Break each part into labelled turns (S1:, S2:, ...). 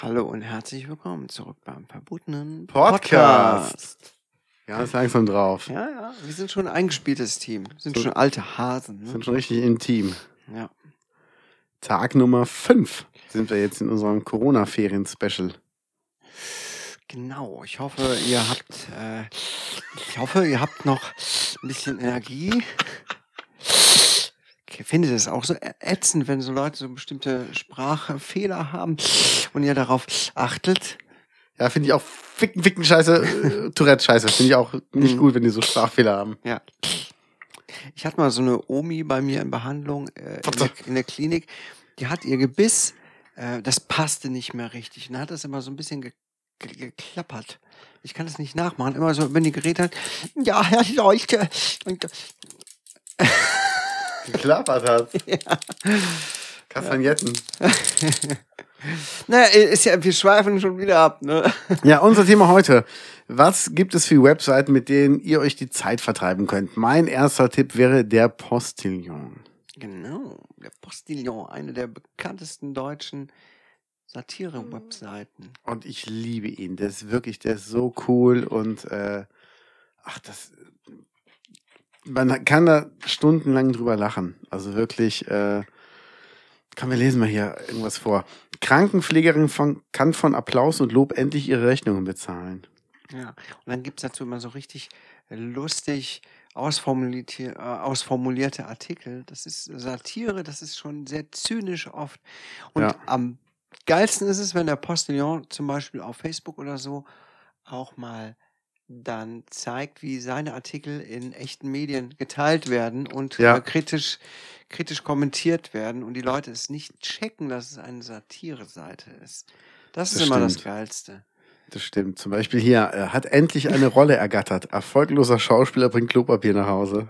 S1: Hallo und herzlich willkommen zurück beim verbotenen
S2: Podcast. Ja, ist langsam drauf.
S1: Ja, ja, wir sind schon ein eingespieltes Team. Wir sind schon alte Hasen. Ne?
S2: Sind schon richtig intim.
S1: Ja.
S2: Tag Nummer 5 sind wir jetzt in unserem Corona-Ferien-Special.
S1: Genau. Ich hoffe, ihr habt, äh, ich hoffe, ihr habt noch ein bisschen Energie. Ich finde das auch so ätzend, wenn so Leute so bestimmte Sprachfehler haben und ihr darauf achtet.
S2: Ja, finde ich auch ficken, ficken Scheiße, äh, Tourette-Scheiße. Finde ich auch nicht
S1: Mhm.
S2: gut, wenn die so Sprachfehler haben.
S1: Ja. Ich hatte mal so eine Omi bei mir in Behandlung äh, in, der, in der Klinik. Die hat ihr Gebiss, äh, das passte nicht mehr richtig. Und dann hat das immer so ein bisschen ge ge geklappert. Ich kann das nicht nachmachen. Immer so, wenn die geredet hat, ja, Herr Leuchte. Und,
S2: Geklappert hat.
S1: ja.
S2: Kastagnetten.
S1: Naja, ist ja, wir schweifen schon wieder ab, ne?
S2: Ja, unser Thema heute. Was gibt es für Webseiten, mit denen ihr euch die Zeit vertreiben könnt? Mein erster Tipp wäre der Postillon.
S1: Genau, der Postillon, eine der bekanntesten deutschen Satire-Webseiten.
S2: Und ich liebe ihn. Der ist wirklich, der ist so cool und äh, ach, das. Man kann da stundenlang drüber lachen. Also wirklich, äh, kann wir lesen mal hier irgendwas vor. Krankenpflegerin von, kann von Applaus und Lob endlich ihre Rechnungen bezahlen.
S1: Ja, und dann gibt es dazu immer so richtig lustig ausformulierte, äh, ausformulierte Artikel. Das ist Satire, das ist schon sehr zynisch oft. Und
S2: Ja.
S1: am geilsten ist es, wenn der Postillon zum Beispiel auf Facebook oder so auch mal dann zeigt, wie seine Artikel in echten Medien geteilt werden und
S2: Ja.
S1: äh, kritisch, kritisch kommentiert werden und die Leute es nicht checken, dass es eine Satire-Seite ist. Das,
S2: Das
S1: ist immer das
S2: stimmt.
S1: Geilste.
S2: Das stimmt. Zum Beispiel hier, er hat endlich eine Rolle ergattert. Erfolgloser Schauspieler bringt Klopapier nach Hause.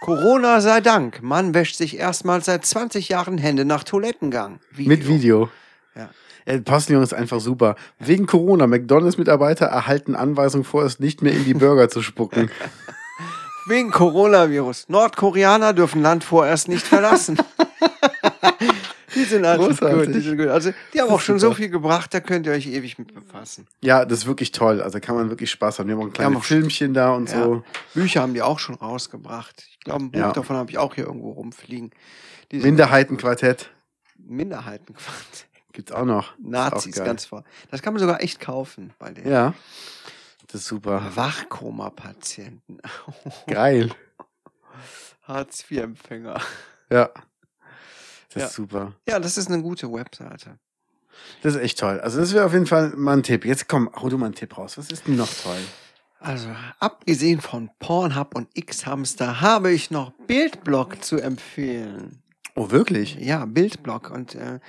S1: Corona sei Dank. Mann wäscht sich erstmals seit 20 Jahren Hände nach Toilettengang.
S2: Mit Video.
S1: Ja.
S2: Äh, Postillon ist einfach super. Wegen Corona, McDonalds-Mitarbeiter erhalten Anweisung vorerst nicht mehr in die Burger zu spucken.
S1: Wegen Coronavirus. Nordkoreaner dürfen Land vorerst nicht verlassen. die sind einfach
S2: Großartig.
S1: gut. Die, sind gut. Also, die haben auch schon so
S2: super.
S1: viel gebracht, da könnt ihr euch ewig mit befassen.
S2: Ja, das ist wirklich toll. Also kann man wirklich Spaß haben. Wir haben auch ein kleines Filmchen da und
S1: Ja.
S2: so.
S1: Bücher haben die auch schon rausgebracht. Ich glaube, ein Buch
S2: Ja.
S1: davon habe ich auch hier irgendwo rumfliegen.
S2: Minderheitenquartett
S1: Minderheiten.
S2: Gibt's auch noch.
S1: Nazis,
S2: auch
S1: ganz vor. Das kann man sogar echt kaufen bei den
S2: Ja. Das ist super.
S1: Wachkoma-Patienten.
S2: Geil.
S1: Hartz-IV-Empfänger.
S2: Ja. Das
S1: Ja.
S2: ist super.
S1: Ja, das ist eine gute Webseite.
S2: Das ist echt toll. Also das wäre auf jeden Fall mal ein Tipp. Jetzt komm, hau du mal einen Tipp raus. Was ist denn noch toll?
S1: Also, abgesehen von Pornhub und X-Hamster habe ich noch Bildblog zu empfehlen.
S2: Oh, wirklich?
S1: Ja, Bildblog. Und äh,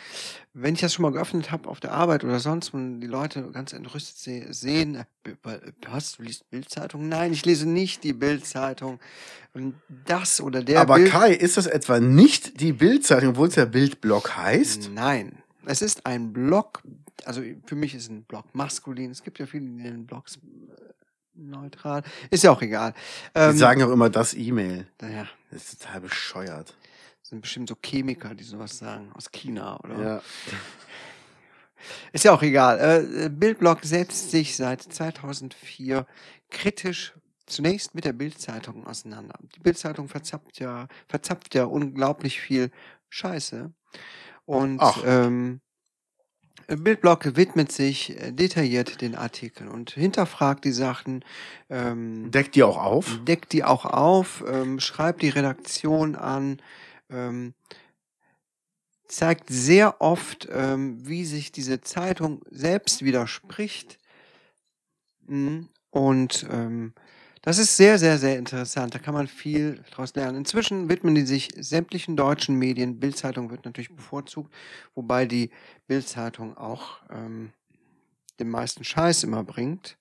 S1: wenn ich das schon mal geöffnet habe auf der Arbeit oder sonst, und die Leute ganz entrüstet se sehen, äh, b- was, du liest Bildzeitung? Nein, ich lese nicht die Bildzeitung. Und das oder der
S2: Aber
S1: Bild
S2: Kai, ist das etwa nicht die Bildzeitung, obwohl es ja Bildblog heißt?
S1: Nein, es ist ein Blog, also für mich ist ein Blog maskulin. Es gibt ja viele, die nennen Blogs äh, neutral. Ist ja auch egal.
S2: Die
S1: Ähm,
S2: sagen auch immer das E-Mail.
S1: naja,
S2: Das ist total bescheuert.
S1: Sind bestimmt so Chemiker, die sowas sagen, aus China oder.
S2: Ja.
S1: Ist ja auch egal. Äh, Bildblog setzt sich seit 2004 kritisch zunächst mit der Bildzeitung auseinander. Die Bildzeitung verzapft ja, verzapft ja unglaublich viel Scheiße. Und
S2: Ach.
S1: ähm, Bildblog widmet sich äh, detailliert den Artikeln und hinterfragt die Sachen, ähm,
S2: Deckt die auch auf?
S1: deckt die auch auf, ähm, schreibt die Redaktion an, ähm, zeigt sehr oft, ähm, wie sich diese Zeitung selbst widerspricht. Mhm. Und ähm, das ist sehr, sehr, sehr interessant. Da kann man viel daraus lernen. Inzwischen widmen die sich sämtlichen deutschen Medien. Bildzeitung wird natürlich bevorzugt, wobei die Bildzeitung auch ähm, den meisten Scheiß immer bringt.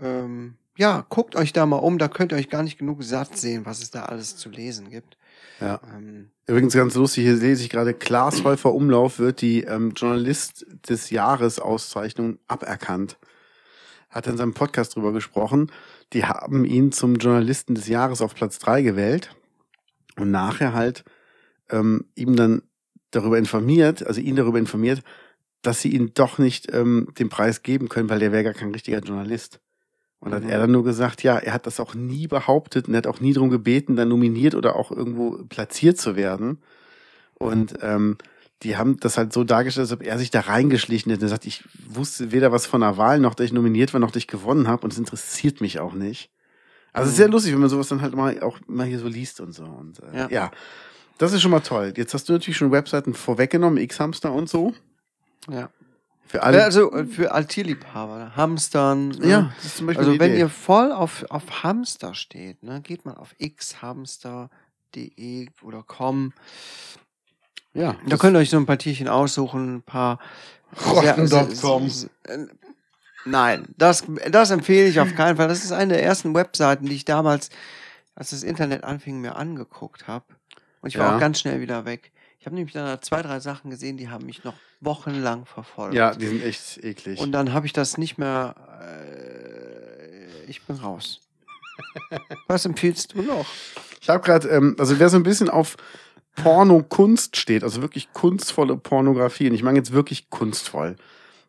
S1: Ähm, ja, guckt euch da mal um, da könnt ihr euch gar nicht genug satt sehen, was es da alles zu lesen gibt.
S2: Ja.
S1: Ähm,
S2: Übrigens ganz lustig, hier lese ich gerade, Klaas Häufer Umlauf wird die ähm, Journalist des Jahres Auszeichnung aberkannt. Hat in seinem Podcast drüber gesprochen. Die haben ihn zum Journalisten des Jahres auf Platz drei gewählt und nachher halt ähm, ihm dann darüber informiert, also ihn darüber informiert, dass sie ihn doch nicht ähm, den Preis geben können, weil der wäre gar kein richtiger Journalist. Und dann
S1: Mhm.
S2: hat er dann nur gesagt, ja, er hat das auch nie behauptet und er hat auch nie darum gebeten, dann nominiert oder auch irgendwo platziert zu werden. Und ähm, die haben das halt so dargestellt, als ob er sich da reingeschlichen hätte. Er sagt, ich wusste weder was von der Wahl, noch dass ich nominiert war, noch dass ich gewonnen habe und es interessiert mich auch nicht. Also es ist
S1: Mhm.
S2: sehr lustig, wenn man sowas dann halt mal auch mal hier so liest und so. Und äh, ja.
S1: Ja.
S2: das ist schon mal toll. Jetzt hast du natürlich schon Webseiten vorweggenommen, X-Hamster und so.
S1: ja.
S2: Für alle.
S1: Also äh, für Altierliebhaber, Hamstern. ne?
S2: ja, das ist zum Beispiel
S1: Also wenn
S2: Idee.
S1: ihr voll auf, auf Hamster steht, ne, geht mal auf xhamster.de oder com.
S2: ja,
S1: Da könnt ihr euch so ein paar Tierchen aussuchen, ein paar.
S2: Rotten.com.
S1: äh, Nein, das, das empfehle ich auf keinen Fall. Das ist eine der ersten Webseiten, die ich damals, als das Internet anfing, mir angeguckt habe. Und ich war
S2: Ja.
S1: auch ganz schnell wieder weg. Ich habe nämlich dann zwei, drei Sachen gesehen, die haben mich noch wochenlang verfolgt.
S2: ja, die sind echt eklig.
S1: Und dann habe ich das nicht mehr. Äh, ich bin raus. Was empfiehlst du noch?
S2: Ich habe gerade, ähm, also wer so ein bisschen auf Porno-Kunst steht, also wirklich kunstvolle Pornografie, und ich meine jetzt wirklich kunstvoll,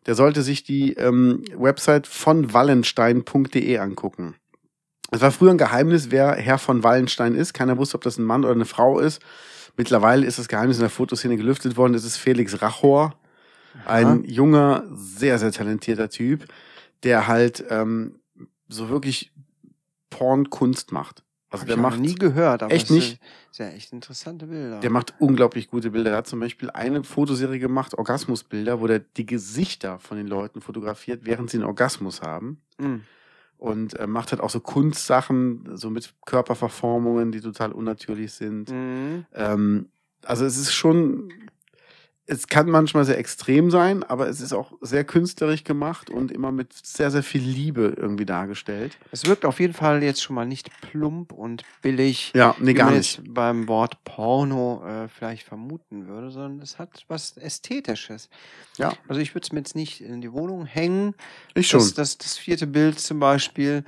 S2: der sollte sich die ähm, Website von wallenstein.de angucken. Es war früher ein Geheimnis, wer Herr von Wallenstein ist. Keiner wusste, ob das ein Mann oder eine Frau ist. Mittlerweile ist das Geheimnis in der Fotoszene gelüftet worden. Es ist Felix Rachor, ein junger, sehr, sehr talentierter Typ, der halt ähm, so wirklich Pornkunst macht. Also
S1: Hab
S2: der
S1: ich noch
S2: macht
S1: nie gehört, aber
S2: Echt nicht?
S1: Ja echt interessante Bilder.
S2: Der macht unglaublich gute Bilder. Er hat zum Beispiel eine Fotoserie gemacht, Orgasmusbilder, wo der die Gesichter von den Leuten fotografiert, während sie einen Orgasmus haben.
S1: Mm.
S2: Und äh, macht halt auch so Kunstsachen, so mit Körperverformungen, die total unnatürlich sind.
S1: Mhm.
S2: Ähm, also es ist schon, es kann manchmal sehr extrem sein, aber es ist auch sehr künstlerisch gemacht und immer mit sehr, sehr viel Liebe irgendwie dargestellt.
S1: Es wirkt auf jeden Fall jetzt schon mal nicht plump und billig,
S2: Ja, nee,
S1: wie
S2: gar
S1: man
S2: nicht.
S1: beim Wort Porno äh, vielleicht vermuten würde, sondern es hat was Ästhetisches.
S2: Ja.
S1: Also ich würde es mir jetzt nicht in die Wohnung hängen.
S2: Ich schon.
S1: Das, das, das vierte Bild zum Beispiel.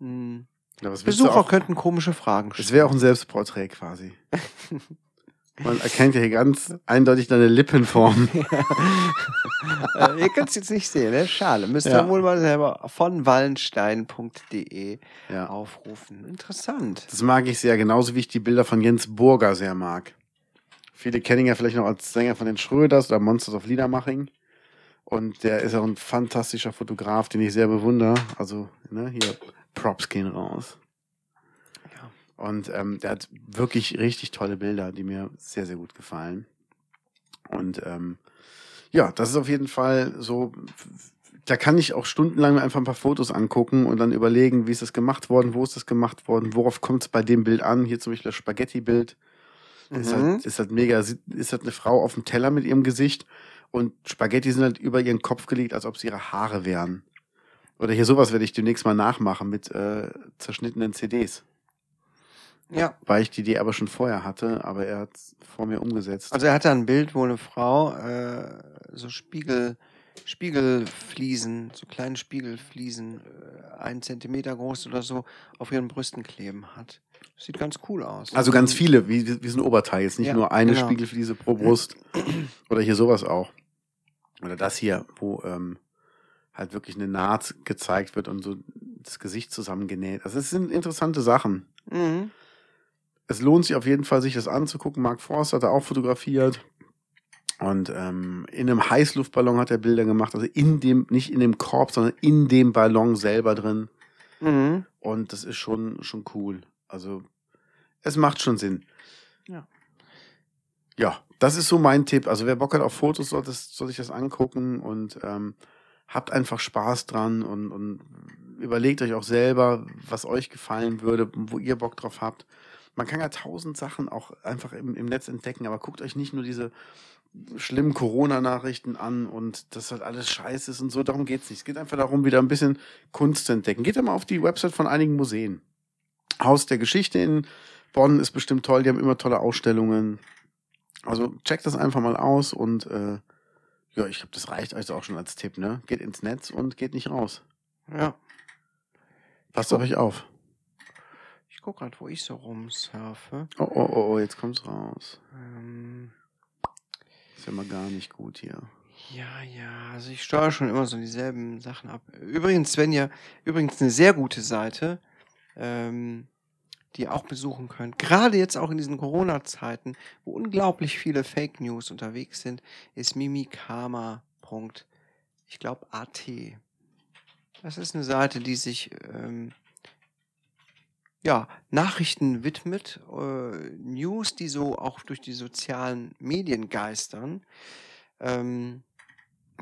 S1: Hm,
S2: Ja,
S1: Besucher
S2: auch-
S1: könnten komische Fragen
S2: Es wäre auch ein Selbstporträt quasi. Man erkennt ja hier ganz eindeutig deine Lippenform.
S1: äh, ihr könnt es jetzt nicht sehen, ne? Schade. Müsst ihr
S2: Ja.
S1: wohl mal selber von wallenstein.de
S2: Ja.
S1: aufrufen. Interessant.
S2: Das mag ich sehr, genauso wie ich die Bilder von Jens Burger sehr mag. Viele kennen ihn ja vielleicht noch als Sänger von den Schröders oder Monsters of Liedermaching. Und der ist auch ein fantastischer Fotograf, den ich sehr bewundere. Also, ne, hier, Props gehen raus. Und ähm, der hat wirklich richtig tolle Bilder, die mir sehr, sehr gut gefallen. Und ähm, ja, das ist auf jeden Fall so, da kann ich auch stundenlang einfach ein paar Fotos angucken und dann überlegen, wie ist das gemacht worden, wo ist das gemacht worden, worauf kommt es bei dem Bild an. Hier zum Beispiel das Spaghetti-Bild. Ist,
S1: Mhm.
S2: halt, ist halt mega, ist halt eine Frau auf dem Teller mit ihrem Gesicht und Spaghetti sind halt über ihren Kopf gelegt, als ob es ihre Haare wären. Oder hier sowas werde ich demnächst mal nachmachen mit äh, zerschnittenen CDs.
S1: Ja.
S2: Weil ich die Idee aber schon vorher hatte, aber er hat es vor mir umgesetzt.
S1: Also er hatte ein Bild, wo eine Frau äh, so Spiegel, Spiegelfliesen, so kleine Spiegelfliesen, äh, einen Zentimeter groß oder so, auf ihren Brüsten kleben hat. Sieht ganz cool aus.
S2: Also ganz viele, wie, wie so ein Oberteil. Jetzt nicht
S1: Ja,
S2: nur eine
S1: genau.
S2: Spiegelfliese pro Brust. Oder hier sowas auch. Oder das hier, wo ähm, halt wirklich eine Naht gezeigt wird und so das Gesicht zusammengenäht. Also es sind interessante Sachen.
S1: Mhm.
S2: Es lohnt sich auf jeden Fall, sich das anzugucken. Mark Forster hat er auch fotografiert. Und ähm, in einem Heißluftballon hat er Bilder gemacht. Also in dem, nicht in dem Korb, sondern in dem Ballon selber drin.
S1: Mhm.
S2: Und das ist schon, schon cool. Also, es macht schon Sinn.
S1: Ja.
S2: Ja, das ist so mein Tipp. Also, wer Bock hat auf Fotos, soll, das, soll sich das angucken und ähm, habt einfach Spaß dran und, und überlegt euch auch selber, was euch gefallen würde, wo ihr Bock drauf habt. Man kann ja tausend Sachen auch einfach im, im Netz entdecken, aber guckt euch nicht nur diese schlimmen Corona-Nachrichten an und das halt alles scheiße ist und so. Darum geht's nicht. Es geht einfach darum, wieder ein bisschen Kunst zu entdecken. Geht mal auf die Website von einigen Museen. Haus der Geschichte in Bonn ist bestimmt toll. Die haben immer tolle Ausstellungen. Also checkt das einfach mal aus und äh, ja, ich glaube, das reicht also auch schon als Tipp, ne? Geht ins Netz und geht nicht raus.
S1: Ja.
S2: Passt auf euch auf.
S1: Ich gucke gerade, wo ich so rumsurfe.
S2: Oh, oh, oh, oh, jetzt kommt's raus.
S1: Ähm,
S2: Ist ja mal gar nicht gut hier.
S1: ja, ja, also ich steuere schon immer so dieselben Sachen ab. Übrigens, Svenja, übrigens eine sehr gute Seite, ähm, die ihr auch besuchen könnt. Gerade jetzt auch in diesen Corona-Zeiten, wo unglaublich viele Fake News unterwegs sind, ist mimikama. Ich glaube AT. Das ist eine Seite, die sich ähm, ja, Nachrichten widmet, äh, News, die so auch durch die sozialen Medien geistern, ähm,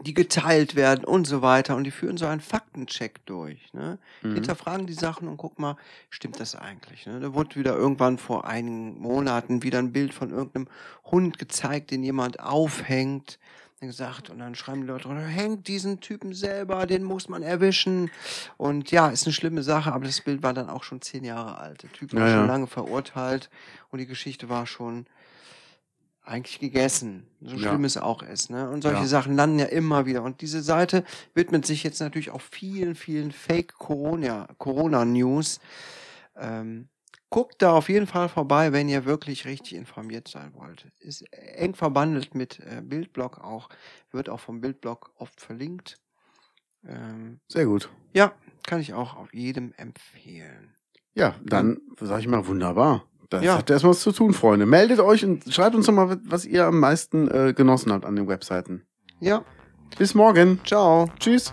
S1: die geteilt werden und so weiter. Und die führen so einen Faktencheck durch. Ne? Die
S2: Mhm.
S1: Hinterfragen die Sachen und guck mal, stimmt das eigentlich? Ne? Da wurde wieder irgendwann vor einigen Monaten wieder ein Bild von irgendeinem Hund gezeigt, den jemand aufhängt. Dann gesagt, und dann schreiben die Leute, hängt diesen Typen selber, den muss man erwischen. Und ja, ist eine schlimme Sache, aber das Bild war dann auch schon zehn Jahre alt. Der Typ war
S2: Ja,
S1: schon
S2: ja.
S1: lange verurteilt und die Geschichte war schon eigentlich gegessen. So
S2: Ja.
S1: schlimm es auch ist. Ne? Und solche
S2: Ja.
S1: Sachen landen ja immer wieder. Und diese Seite widmet sich jetzt natürlich auch vielen, vielen Fake-Corona- Corona-News. ähm, guckt da auf jeden Fall vorbei, wenn ihr wirklich richtig informiert sein wollt. Ist eng verbandelt mit äh, Bildblog auch, wird auch vom Bildblog oft verlinkt. Ähm,
S2: Sehr gut.
S1: ja, kann ich auch auf jedem empfehlen.
S2: Ja, dann sage ich mal wunderbar. Das
S1: Ja.
S2: hat erstmal was zu tun, Freunde. Meldet euch und schreibt uns doch mal, was ihr am meisten äh, genossen habt an den Webseiten.
S1: Ja,
S2: Bis morgen.
S1: ciao.
S2: Tschüss.